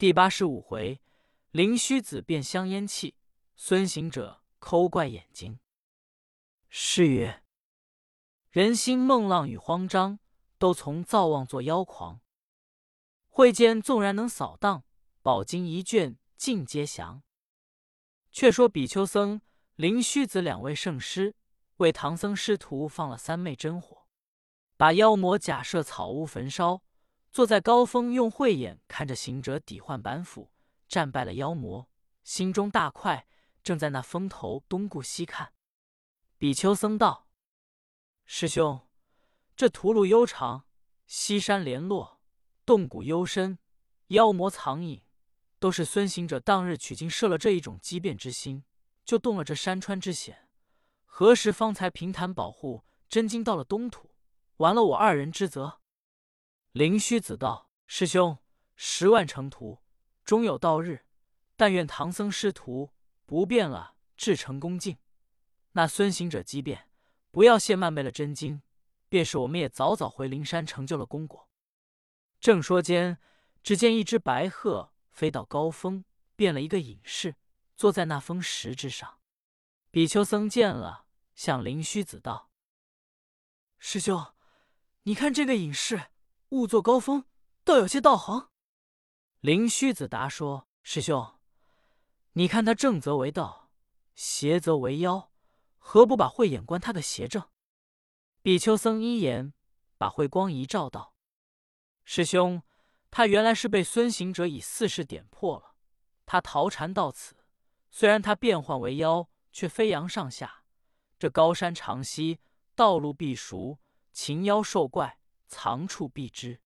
第八十五回，灵虚子变香烟气，孙行者抠怪眼睛。诗曰：“人心梦浪与慌张，都从造妄作妖狂。会见纵然能扫荡，宝经一卷尽皆降。”却说比丘僧、灵虚子两位圣师为唐僧师徒放了三昧真火，把妖魔假设草屋焚烧。坐在高峰，用慧眼看着行者抵换板斧，战败了妖魔，心中大快，正在那峰头东顾西看。比丘僧道：“师兄，这途路悠长，西山连络，洞谷幽深，妖魔藏隐，都是孙行者当日取经设了这一种机变之心，就动了这山川之险。何时方才平坦保护真经到了东土，完了我二人之责？”灵虚子道：“师兄，十万成徒，终有到日。但愿唐僧师徒不变了，至诚恭敬。那孙行者机变，不要谢慢昧了真经，便是我们也早早回灵山成就了功果。”正说间，只见一只白鹤飞到高峰，变了一个隐士，坐在那峰石之上。比丘僧见了，向灵虚子道：“师兄，你看这个隐士。”误作高峰，倒有些道行。灵虚子答说：“师兄，你看他正则为道，邪则为妖，何不把慧眼观他的邪正？”比丘僧一言，把慧光一照道：“师兄，他原来是被孙行者以四事点破了。他逃禅到此，虽然他变幻为妖，却飞扬上下。这高山长溪，道路必熟，禽妖兽怪。”藏处必知，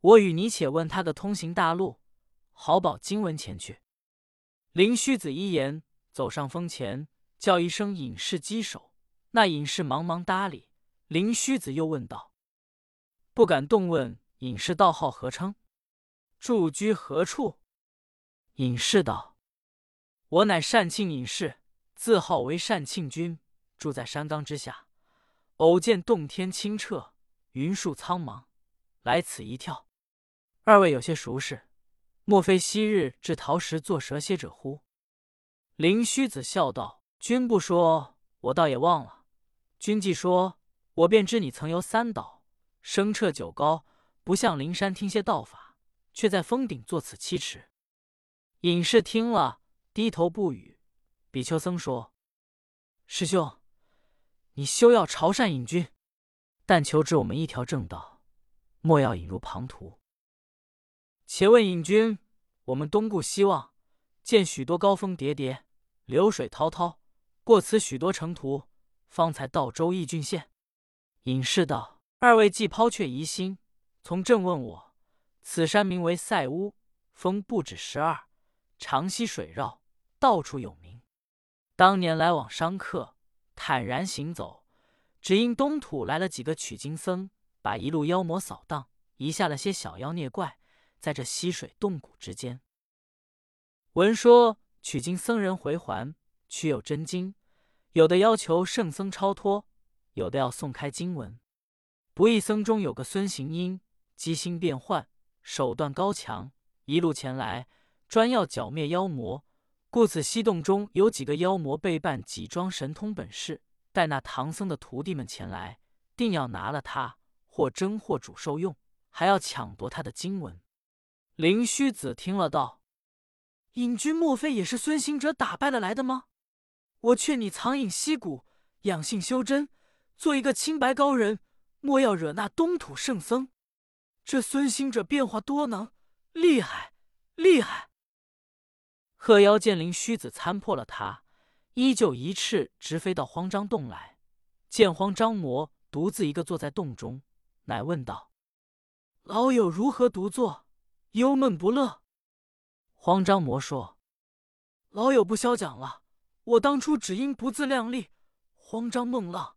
我与你且问他的通行大路，好保经文前去。灵虚子一言，走上峰前，叫一声隐士稽首。那隐士忙忙搭理。灵虚子又问道：“不敢动问隐士道号何称？住居何处？”隐士道：“我乃善庆隐士，字号为善庆君，住在山冈之下。偶见洞天清澈。”云树苍茫，来此一跳。二位有些熟识，莫非昔日至陶石做蛇蝎者乎？灵虚子笑道：“君不说，我倒也忘了。君既说，我便知你曾游三岛，声彻九高，不向灵山听些道法，却在峰顶作此七尺。”隐士听了，低头不语。比丘僧说：“师兄，你休要朝善隐君。”但求指我们一条正道，莫要引入旁途。且问隐君，我们东顾西望，见许多高峰叠叠，流水滔滔，过此许多城途，方才到周邑郡县。隐士道：“二位既抛却疑心，从正问我，此山名为塞乌，峰不止十二，长溪水绕，到处有名。当年来往商客，坦然行走。”只因东土来了几个取经僧，把一路妖魔扫荡，遗下了些小妖孽怪，在这溪水洞谷之间。闻说取经僧人回还，取有真经，有的要求圣僧超脱，有的要送开经文。不义僧中有个孙行英，机心变幻，手段高强，一路前来，专要剿灭妖魔。故此溪洞中有几个妖魔被扮几桩神通本事。待那唐僧的徒弟们前来，定要拿了他，或蒸或主受用，还要抢夺他的经文。灵虚子听了道：“隐君莫非也是孙行者打败了来的吗？我劝你藏隐溪谷，养性修真，做一个清白高人，莫要惹那东土圣僧。这孙行者变化多能，厉害，厉害！”鹤妖见灵虚子参破了他。依旧一翅直飞到慌张洞来，见慌张魔独自一个坐在洞中，乃问道：“老友如何独坐，忧闷不乐？”慌张魔说：“老友不消讲了，我当初只因不自量力，慌张梦浪，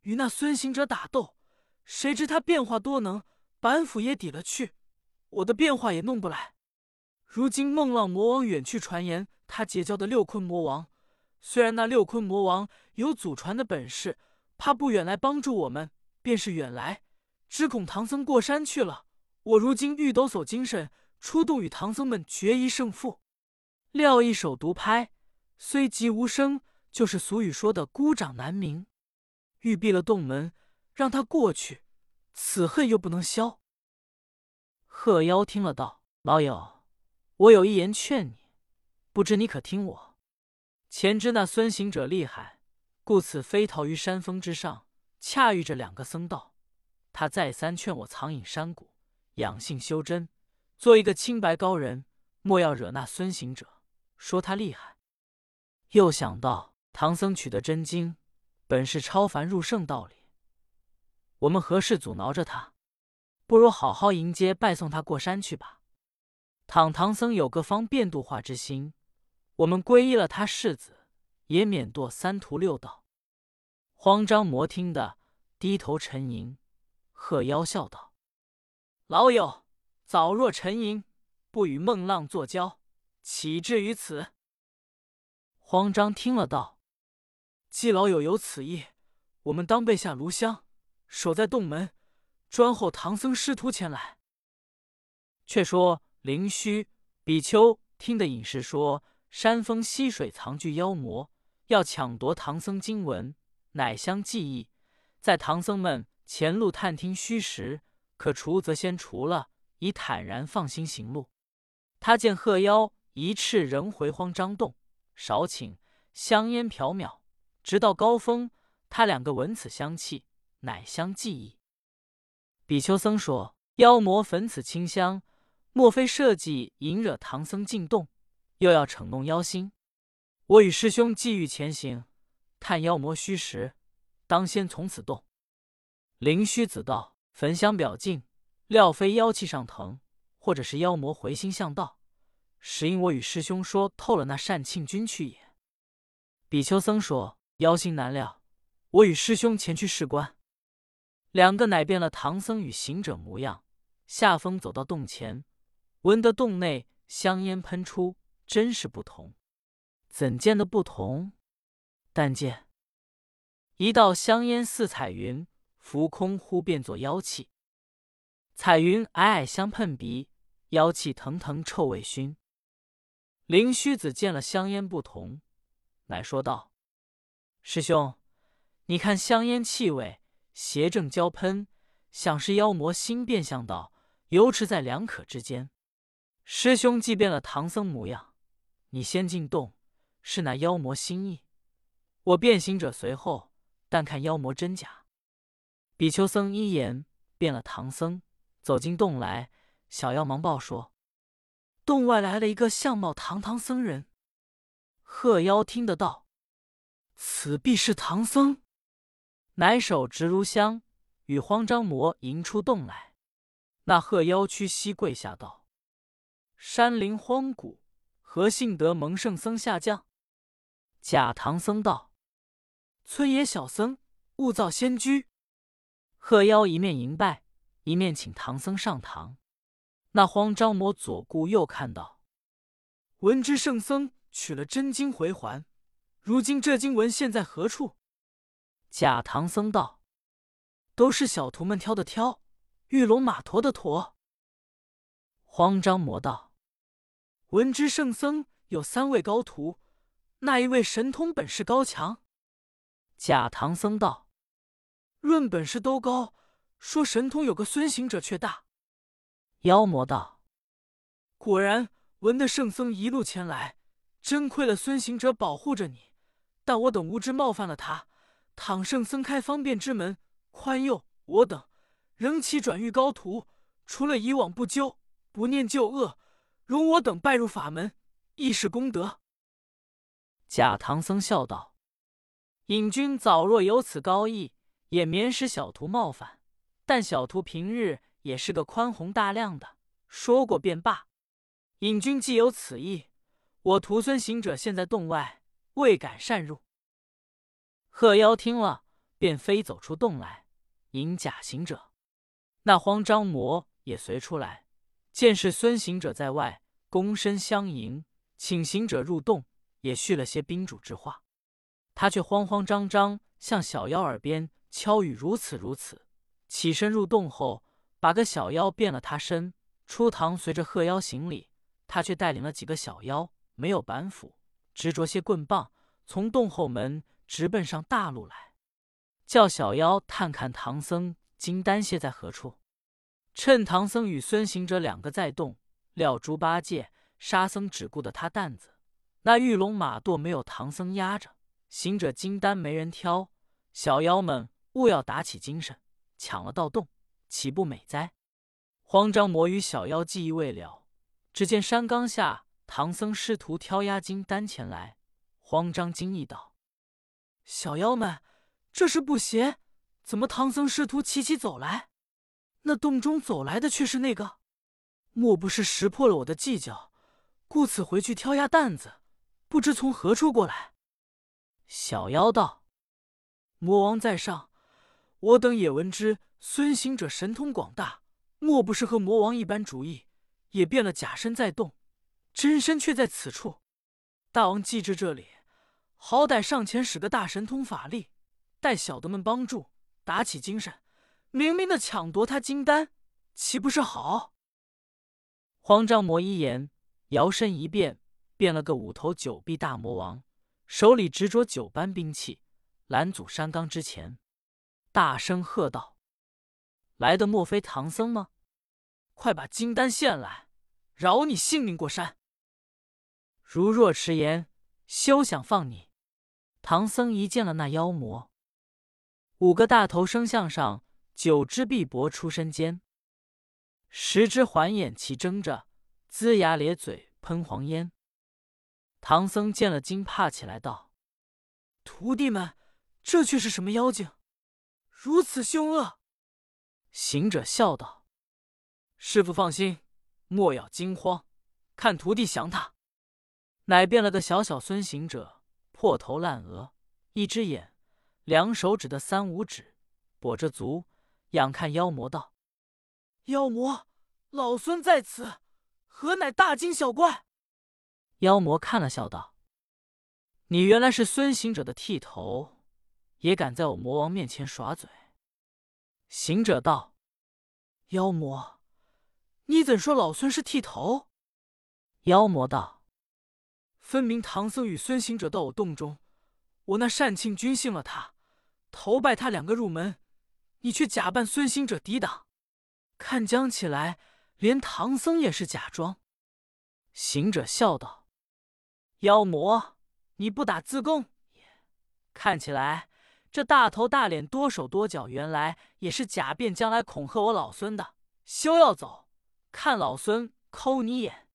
与那孙行者打斗，谁知他变化多能，板斧也抵了去，我的变化也弄不来。如今梦浪魔王远去传言，他结交的六坤魔王。”虽然那六坤魔王有祖传的本事，怕不远来帮助我们，便是远来，只恐唐僧过山去了。我如今欲抖擞精神，出洞与唐僧们决一胜负。料一手独拍，虽极无声，就是俗语说的孤掌难鸣。欲闭了洞门，让他过去，此恨又不能消。鹤妖听了道：“老友，我有一言劝你，不知你可听我？前知那孙行者厉害，故此飞逃于山峰之上，恰遇着两个僧道。他再三劝我藏隐山谷，养性修真，做一个清白高人，莫要惹那孙行者。”说他厉害，又想到唐僧取得真经本是超凡入圣道理，我们何事阻挠着他？不如好好迎接拜送他过山去吧。倘唐僧有个方便度化之心，我们皈依了他世子，也免堕三途六道。慌张魔听得低头沉吟，鹤妖笑道：“老友，早若沉吟，不与孟浪作交。”岂至于此？慌张听了道：“既老友有此意，我们当备下炉香，守在洞门，专候唐僧师徒前来。”却说灵虚、比丘听得隐士说，山峰溪水藏聚妖魔，要抢夺唐僧经文，乃相计议，在唐僧们前路探听虚实，可除则先除了，以坦然放心行路。他见鹤妖。一翅仍回慌张洞，少顷香烟缥缈，直到高峰。他两个闻此香气，乃相记忆。比丘僧说：“妖魔焚此清香，莫非设计引惹唐僧进洞，又要逞弄妖心？我与师兄既欲前行，探妖魔虚实，当先从此动。”灵虚子道：“焚香表净，料非妖气上腾，或者是妖魔回心向道。”实因我与师兄说透了那善庆君去也。比丘僧说：“妖心难料，我与师兄前去试观。”两个乃变了唐僧与行者模样，下风走到洞前，闻得洞内香烟喷出，真是不同。怎见得不同？但见一道香烟似彩云浮空，忽变作妖气。彩云霭霭相喷鼻，妖气腾腾臭味熏。灵虚子见了香烟不同，乃说道：“师兄，你看香烟气味邪正交喷，想是妖魔心变相道，游驰在两可之间。师兄既变了唐僧模样，你先进洞，是那妖魔心意；我变形者随后，但看妖魔真假。”比丘僧一言变了唐僧，走进洞来，小妖忙报说。洞外来了一个相貌堂堂僧人，鹤妖听得道：“此必是唐僧。”乃手执如香，与慌张魔迎出洞来。那鹤妖屈膝跪下道：“山林荒古，何幸得蒙圣僧下降？”假唐僧道：“村野小僧勿造仙居。”鹤妖一面迎拜，一面请唐僧上堂。那慌张魔左顾右看道：“闻知圣僧取了真经回还，如今这经文现在何处？”假唐僧道：“都是小徒们挑的挑，玉龙马驮的驮。”慌张魔道：“闻知圣僧有三位高徒，那一位神通本事高强？”假唐僧道：“论本事都高，说神通有个孙行者却大。”妖魔道：“果然，闻得圣僧一路前来，真亏了孙行者保护着你。但我等无知冒犯了他，倘圣僧开方便之门，宽宥我等，仍其转遇高徒。除了以往不纠，不念旧恶，容我等拜入法门，亦是功德。”假唐僧笑道：“隐君早若有此高义，也免使小徒冒犯。但小徒平日……”也是个宽宏大量的，说过便罢。隐君既有此意，我徒孙行者现在洞外，未敢擅入。鹤妖听了，便飞走出洞来，迎假行者。那慌张魔也随出来，见是孙行者在外，躬身相迎，请行者入洞，也叙了些宾主之话。他却慌慌张张向小妖耳边敲语如此如此，起身入洞后。把个小妖变了他身，初唐随着鹤妖行礼，他却带领了几个小妖，没有板斧，执着些棍棒，从洞后门直奔上大路来，叫小妖探看唐僧金丹歇在何处。趁唐僧与孙行者两个在动，料猪八戒、沙僧只顾得他担子，那玉龙马垛没有唐僧压着，行者金丹没人挑，小妖们勿要打起精神，抢了盗洞，岂不美哉？慌张魔与小妖计议未了，只见山冈下唐僧师徒挑压金丹前来，慌张惊异道：“小妖们，这是不邪？怎么唐僧师徒齐齐走来？”那洞中走来的却是那个，莫不是识破了我的计较，故此回去挑压担子，不知从何处过来。小妖道：“魔王在上，我等也闻之。孙行者神通广大，莫不是和魔王一般主意，也变了假身在洞，真身却在此处。大王既至这里，好歹上前使个大神通法力，待小的们帮助，打起精神。”明明的抢夺他金丹，岂不是好？慌张魔一言，摇身一变，变了个五头九臂大魔王，手里执着九般兵器，拦阻山冈之前，大声喝道：“来的莫非唐僧吗？快把金丹献来，饶你性命过山！如若迟延，休想放你！”唐僧一见了那妖魔，五个大头生像上。九只臂膊出身间，十只环眼齐睁着，龇牙咧嘴喷黄烟。唐僧见了惊怕起来，道：“徒弟们，这却是什么妖精，如此凶恶？”行者笑道：“师傅放心，莫要惊慌，看徒弟降他。”乃变了个小小孙行者，破头烂额，一只眼，两手指的三五指，跛着足。仰看妖魔道：“妖魔，老孙在此，何乃大惊小怪？”妖魔看了，笑道：“你原来是孙行者的剃头，也敢在我魔王面前耍嘴？”行者道：“妖魔，你怎说老孙是剃头？”妖魔道：“分明唐僧与孙行者到我洞中，我那善庆君信了他，投拜他两个入门。”你却假扮孙行者抵挡，看将起来，连唐僧也是假装。行者笑道：“妖魔，你不打自贡？看起来这大头大脸多手多脚，原来也是假变，将来恐吓我老孙的。休要走，看老孙抠你眼！”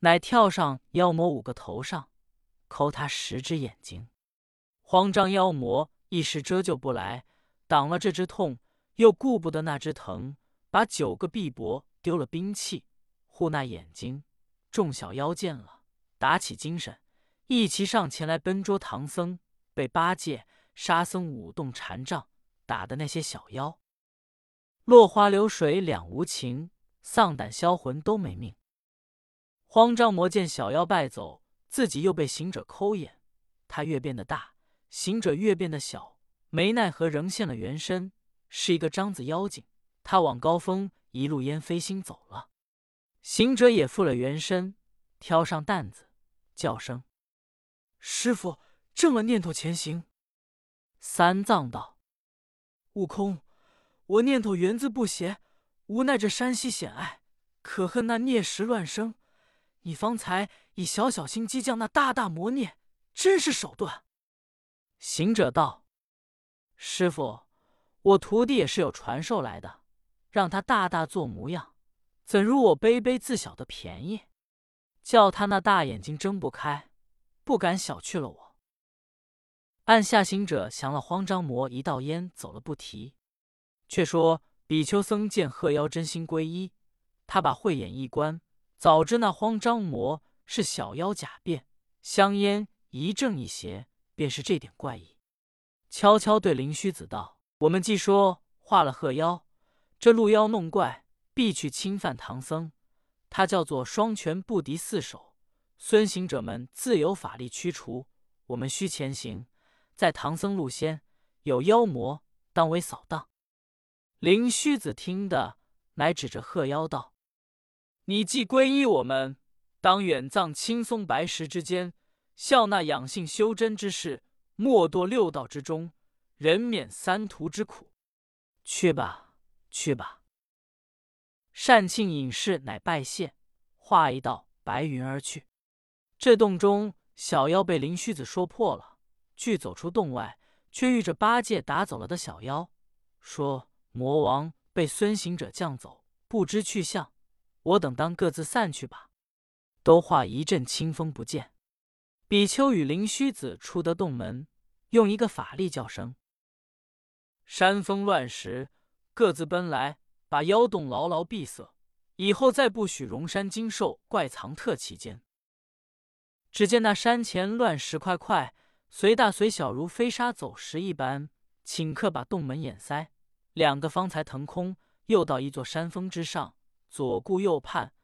乃跳上妖魔五个头上，抠他十只眼睛。慌张妖魔一时遮救不来。挡了这只痛，又顾不得那只疼，把九个臂膊丢了兵器，护那眼睛。众小妖见了，打起精神，一齐上前来奔捉唐僧。被八戒、沙僧舞动禅杖，打的那些小妖落花流水两无情，丧胆销魂都没命。慌张魔见小妖败走，自己又被行者抠眼，他越变得大，行者越变得小。没奈何，仍现了原身，是一个獐子妖精。他往高峰一路烟飞星走了。行者也复了原身，挑上担子，叫声：“师傅，正了念头前行。”三藏道：“悟空，我念头源自不邪，无奈这山溪险隘，可恨那孽石乱生。你方才以小小心机将那大大魔孽，真是手段。”行者道。师傅，我徒弟也是有传授来的，让他大大做模样，怎如我卑卑自小的便宜？叫他那大眼睛睁不开，不敢小觑了我。按下行者降了慌张魔一道烟走了不提。却说比丘僧见鹤妖真心皈依，他把慧眼一观，早知那慌张魔是小妖假变，香烟一正一邪，便是这点怪异。悄悄对灵虚子道：“我们既说化了鹤妖，这鹿妖弄怪必去侵犯唐僧。他叫做双拳不敌四手，孙行者们自有法力驱除。我们须前行，在唐僧路先有妖魔，当为扫荡。”灵虚子听得，乃指着鹤妖道：“你既皈依我们，当远葬青松白石之间，效那养性修真之事，莫堕六道之中，人免三途之苦。去吧，去吧。善庆隐士乃拜谢，化一道白云而去。这洞中小妖被灵虚子说破了，俱走出洞外，却遇着八戒打走了的小妖，说魔王被孙行者降走，不知去向。我等当各自散去吧。都化一阵清风不见。比丘与灵虚子出得洞门，用一个法力叫声：“山峰乱石，各自奔来，把妖洞牢牢闭塞。以后再不许容山精兽怪藏特其间。”只见那山前乱石块块，随大随小，如飞沙走石一般，顷刻把洞门掩塞。两个方才腾空，又到一座山峰之上。左顾右盼，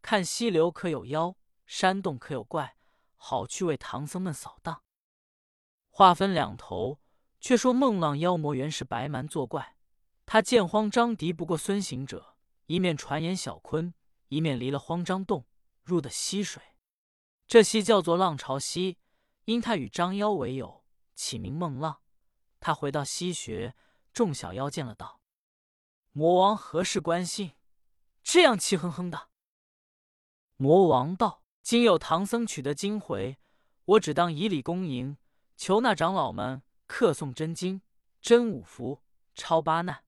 看溪流可有妖，山洞可有怪，好去为唐僧们扫荡。话分两头，却说孟浪妖魔原是白蛮作怪，他见慌张敌不过孙行者，一面传言小坤，一面离了慌张洞，入的溪水。这溪叫做浪潮溪，因他与张妖为友，起名孟浪。他回到西穴，众小妖见了，道：“魔王何事关心？”这样气哼哼的，魔王道：“今有唐僧取得经回，我只当以礼恭迎，求那长老们刻诵真经、真五符、超八难。”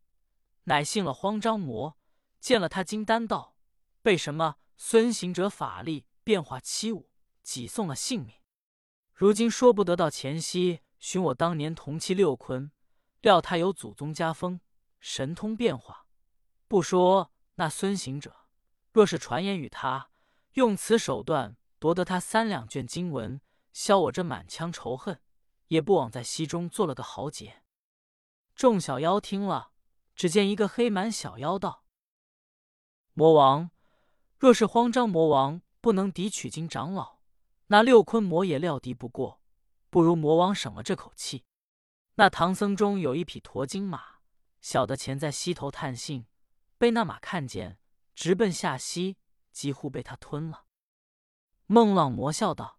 乃信了慌张魔，见了他金丹道：“被什么孙行者法力变化七五，几送了性命？如今说不得到前夕寻我当年同期六坤，料他有祖宗家风，神通变化，不说。”那孙行者若是传言与他，用此手段夺得他三两卷经文，消我这满腔仇恨，也不枉在溪中做了个豪杰。众小妖听了，只见一个黑蛮小妖道：“魔王，若是慌张魔王不能敌取经长老，那六坤魔也料敌不过，不如魔王省了这口气。那唐僧中有一匹驼金马，小的前在溪头探信。”被那马看见，直奔下溪，几乎被他吞了。孟浪魔笑道：“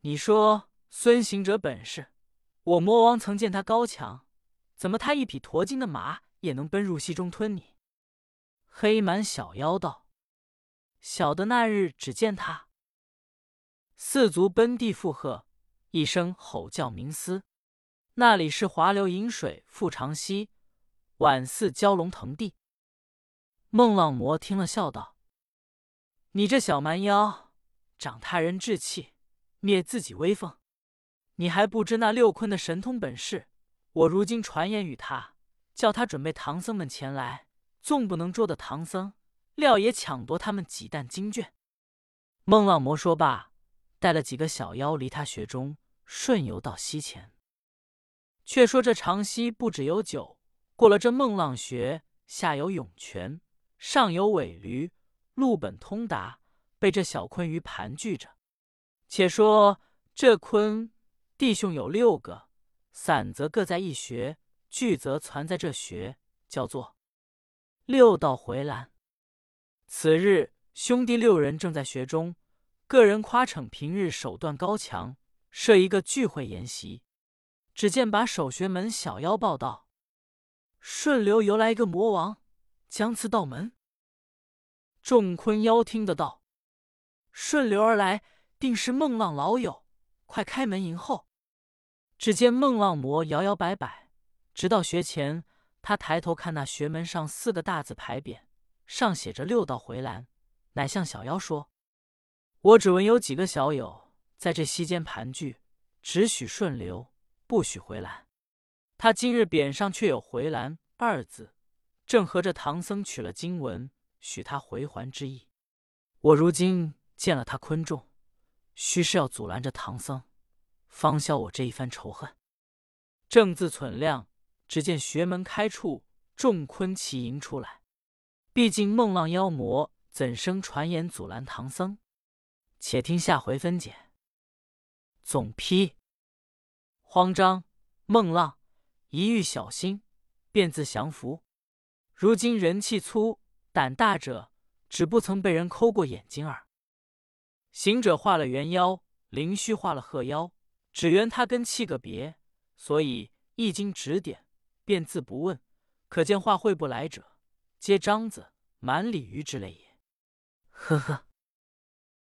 你说孙行者本事，我魔王曾见他高强，怎么他一匹驼精的马也能奔入溪中吞你？”黑蛮小妖道：“小的那日只见他四足奔地附和，一声吼叫鸣嘶，那里是华流饮水复长溪，宛似蛟龙腾地。”孟浪魔听了，笑道：“你这小蛮腰，长他人志气，灭自己威风。你还不知那六坤的神通本事。我如今传言与他，叫他准备唐僧们前来，纵不能捉得唐僧，料也抢夺他们几担经卷。”孟浪魔说罢，带了几个小妖离他穴中，顺游到溪前。却说这长溪不止有九，过了这孟浪穴，下有涌泉。上有尾驴，路本通达，被这小鲲鱼盘踞着。且说这鲲弟兄有六个，散则各在一穴，聚则攒在这穴，叫做六道回栏。此日兄弟六人正在穴中，个人夸逞平日手段高强，设一个聚会筵席。只见把守穴门小妖报道：顺流游来一个魔王。将次道门，众坤妖听得道：“顺流而来，定是孟浪老友，快开门迎候。”只见孟浪魔摇摇摆摆，直到学前，他抬头看那穴门上四个大字牌匾，上写着“六道回廊”，乃向小妖说：“我只闻有几个小友在这溪间盘踞，只许顺流，不许回蓝。他今日匾上却有‘回蓝’二字。”正合着唐僧取了经文，许他回还之意。我如今见了他昆仲，须是要阻拦着唐僧，方消我这一番仇恨。正自忖量，只见穴门开处，众昆齐迎出来。毕竟孟浪妖魔怎生传言阻拦唐僧？且听下回分解。总批：慌张孟浪一遇小心，便自降服。如今人气粗胆大者，只不曾被人抠过眼睛耳。行者画了猿妖，灵虚画了鹤妖，只缘他跟气个别，所以一经指点，便自不问。可见画会不来者，皆张子、满鲤鱼之类也。呵呵。